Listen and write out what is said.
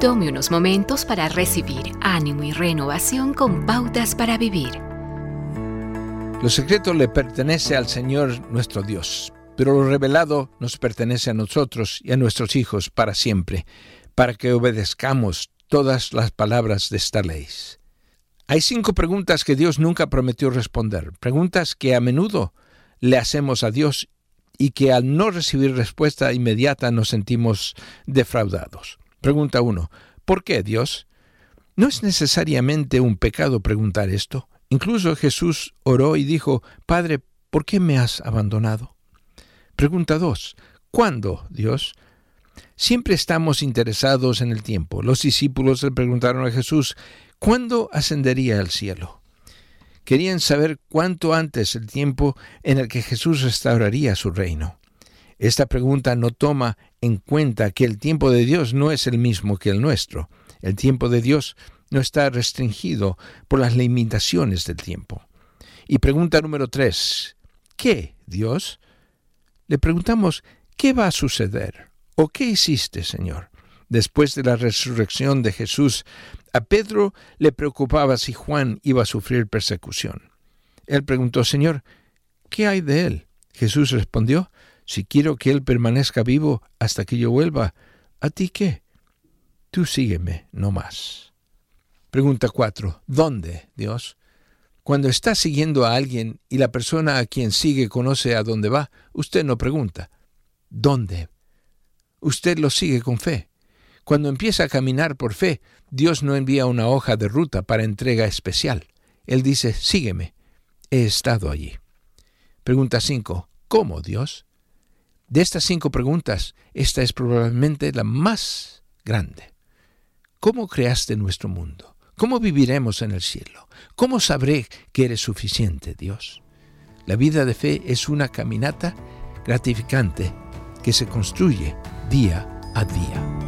Tome unos momentos para recibir ánimo y renovación con pautas para vivir. Lo secreto le pertenece al Señor nuestro Dios, pero lo revelado nos pertenece a nosotros y a nuestros hijos para siempre, para que obedezcamos todas las palabras de esta ley. Hay cinco preguntas que Dios nunca prometió responder, preguntas que a menudo le hacemos a Dios y que al no recibir respuesta inmediata nos sentimos defraudados. Pregunta 1. ¿Por qué Dios? No es necesariamente un pecado preguntar esto. Incluso Jesús oró y dijo, Padre, ¿por qué me has abandonado? Pregunta 2. ¿Cuándo, Dios? Siempre estamos interesados en el tiempo. Los discípulos le preguntaron a Jesús, ¿cuándo ascendería al cielo? Querían saber cuánto antes el tiempo en el que Jesús restauraría su reino. Esta pregunta no toma en cuenta que el tiempo de Dios no es el mismo que el nuestro. El tiempo de Dios no está restringido por las limitaciones del tiempo. Y pregunta número tres, ¿qué, Dios? Le preguntamos, ¿qué va a suceder? ¿O qué hiciste, Señor? Después de la resurrección de Jesús, a Pedro le preocupaba si Juan iba a sufrir persecución. Él preguntó, Señor, ¿qué hay de él? Jesús respondió, si quiero que Él permanezca vivo hasta que yo vuelva, ¿a ti qué? Tú sígueme, no más. Pregunta 4. ¿Dónde, Dios? Cuando está siguiendo a alguien y la persona a quien sigue conoce a dónde va, usted no pregunta. ¿Dónde? Usted lo sigue con fe. Cuando empieza a caminar por fe, Dios no envía una hoja de ruta para entrega especial. Él dice, sígueme. He estado allí. Pregunta 5. ¿Cómo, Dios? De estas cinco preguntas, esta es probablemente la más grande. ¿Cómo creaste nuestro mundo? ¿Cómo viviremos en el cielo? ¿Cómo sabré que eres suficiente, Dios? La vida de fe es una caminata gratificante que se construye día a día.